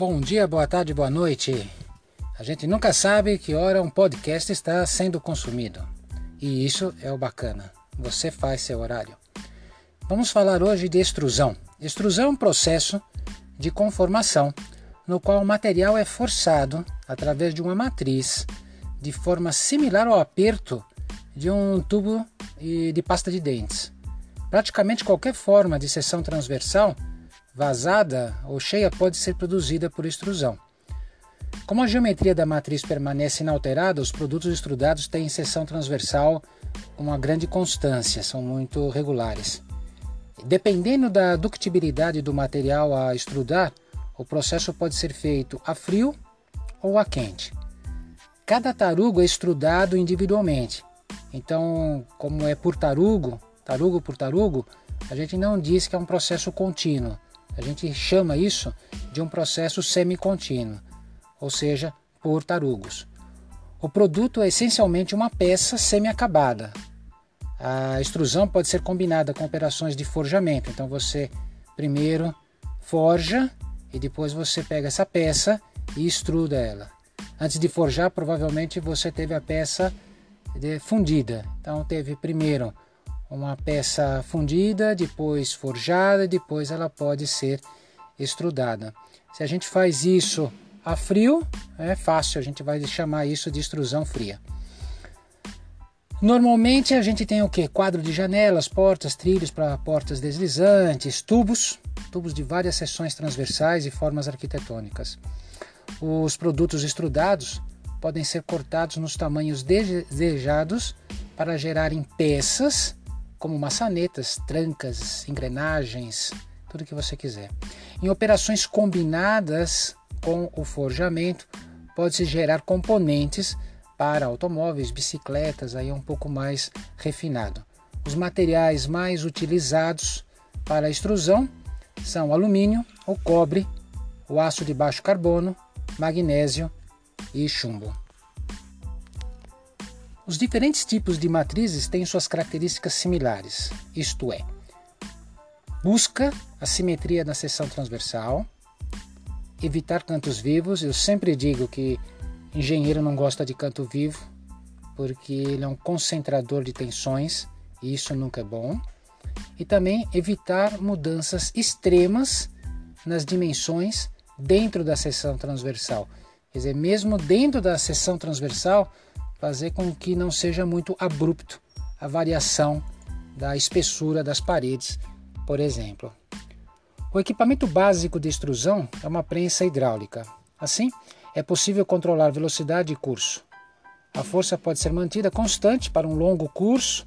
Bom dia, boa tarde, boa noite. A gente nunca sabe que hora um podcast está sendo consumido. E isso é o bacana. Você faz seu horário. Vamos falar hoje de extrusão. Extrusão é um processo de conformação no qual o material é forçado através de uma matriz de forma similar ao aperto de um tubo de pasta de dentes. Praticamente qualquer forma de seção transversal vazada ou cheia pode ser produzida por extrusão. Como a geometria da matriz permanece inalterada, os produtos extrudados têm seção transversal com uma grande constância, são muito regulares. Dependendo da ductibilidade do material a extrudar, o processo pode ser feito a frio ou a quente. Cada tarugo é extrudado individualmente. Então, como é por tarugo, tarugo por tarugo, a gente não diz que é um processo contínuo. A gente chama isso de um processo semi-contínuo, ou seja, por tarugos. O produto é essencialmente uma peça semi-acabada. A extrusão pode ser combinada com operações de forjamento. Então você primeiro forja e depois você pega essa peça e extruda ela. Antes de forjar, provavelmente você teve a peça fundida. Então teve primeiro uma peça fundida, depois forjada, depois ela pode ser extrudada. Se a gente faz isso a frio, é fácil, a gente vai chamar isso de extrusão fria. Normalmente a gente tem o que? Quadro de janelas, portas, trilhos para portas deslizantes, tubos, tubos de várias seções transversais e formas arquitetônicas. Os produtos extrudados podem ser cortados nos tamanhos desejados para gerarem peças como maçanetas, trancas, engrenagens, tudo que você quiser. Em operações combinadas com o forjamento, pode-se gerar componentes para automóveis, bicicletas, aí é um pouco mais refinado. Os materiais mais utilizados para a extrusão são alumínio, o cobre, o aço de baixo carbono, magnésio e chumbo. Os diferentes tipos de matrizes têm suas características similares, isto é, busca a simetria na seção transversal, evitar cantos vivos. Eu sempre digo que engenheiro não gosta de canto vivo, porque ele é um concentrador de tensões e isso nunca é bom. E também evitar mudanças extremas nas dimensões dentro da seção transversal. Quer dizer, mesmo dentro da seção transversal, fazer com que não seja muito abrupto a variação da espessura das paredes, por exemplo. O equipamento básico de extrusão é uma prensa hidráulica. Assim, é possível controlar velocidade e curso. A força pode ser mantida constante para um longo curso,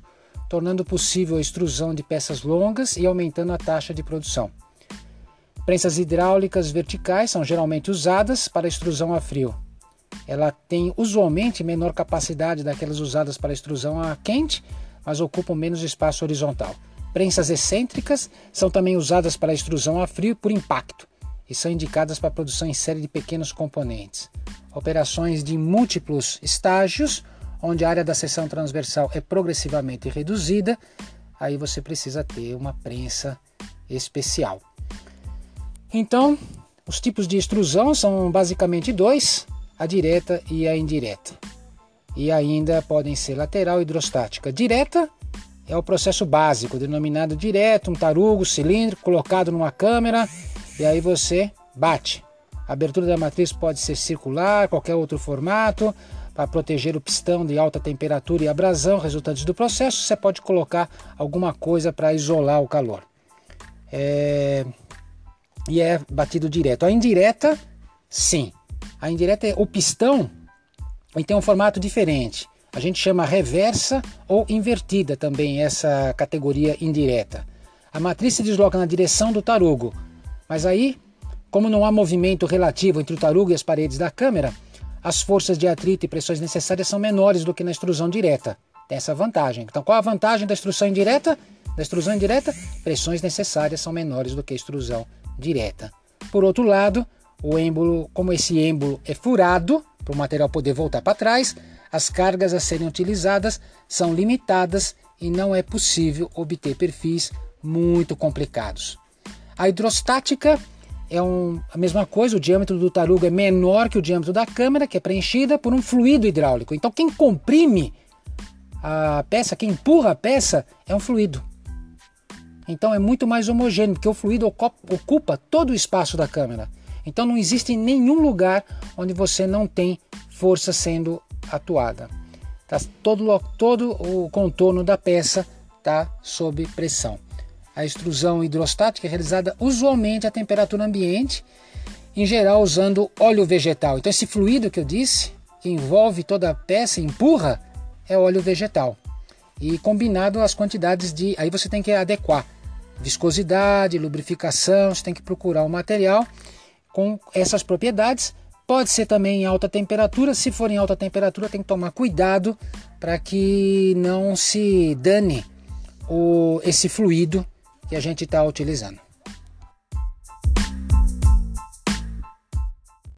tornando possível a extrusão de peças longas e aumentando a taxa de produção. Prensas hidráulicas verticais são geralmente usadas para extrusão a frio, ela tem usualmente menor capacidade daquelas usadas para extrusão a quente, mas ocupam menos espaço horizontal. Prensas excêntricas são também usadas para extrusão a frio por impacto e são indicadas para produção em série de pequenos componentes. Operações de múltiplos estágios, onde a área da seção transversal é progressivamente reduzida, aí você precisa ter uma prensa especial. Então, os tipos de extrusão são basicamente dois: a direta e a indireta. E ainda podem ser lateral e hidrostática. Direta é o processo básico, denominado direto, um tarugo cilíndrico colocado numa câmera e aí você bate. A abertura da matriz pode ser circular, qualquer outro formato. Para proteger o pistão de alta temperatura e abrasão resultantes do processo, você pode colocar alguma coisa para isolar o calor. É... E é batido direto. A indireta, sim, a indireta é o pistão e tem um formato diferente. A gente chama reversa ou invertida também essa categoria indireta. A matriz se desloca na direção do tarugo, mas aí, como não há movimento relativo entre o tarugo e as paredes da câmera, as forças de atrito e pressões necessárias são menores do que na extrusão direta. Tem essa vantagem. Então, qual a vantagem da extrusão indireta? Da extrusão indireta, pressões necessárias são menores do que a extrusão direta. Por outro lado, o êmbolo, como esse êmbolo é furado, para o material poder voltar para trás, as cargas a serem utilizadas são limitadas e não é possível obter perfis muito complicados. A hidrostática é um, a mesma coisa, o diâmetro do tarugo é menor que o diâmetro da câmara, que é preenchida por um fluido hidráulico. Então quem comprime a peça, quem empurra a peça é um fluido. Então é muito mais homogêneo, porque o fluido ocupa todo o espaço da câmera. Então não existe nenhum lugar onde você não tem força sendo atuada. Tá? Todo, todo o contorno da peça está sob pressão. A extrusão hidrostática é realizada usualmente a temperatura ambiente, em geral usando óleo vegetal. Então esse fluido que eu disse, que envolve toda a peça, empurra, é óleo vegetal. E combinado as quantidades de. Aí você tem que adequar viscosidade, lubrificação, você tem que procurar o material com essas propriedades. Pode ser também em alta temperatura. Se for em alta temperatura, tem que tomar cuidado para que não se dane o, esse fluido que a gente está utilizando.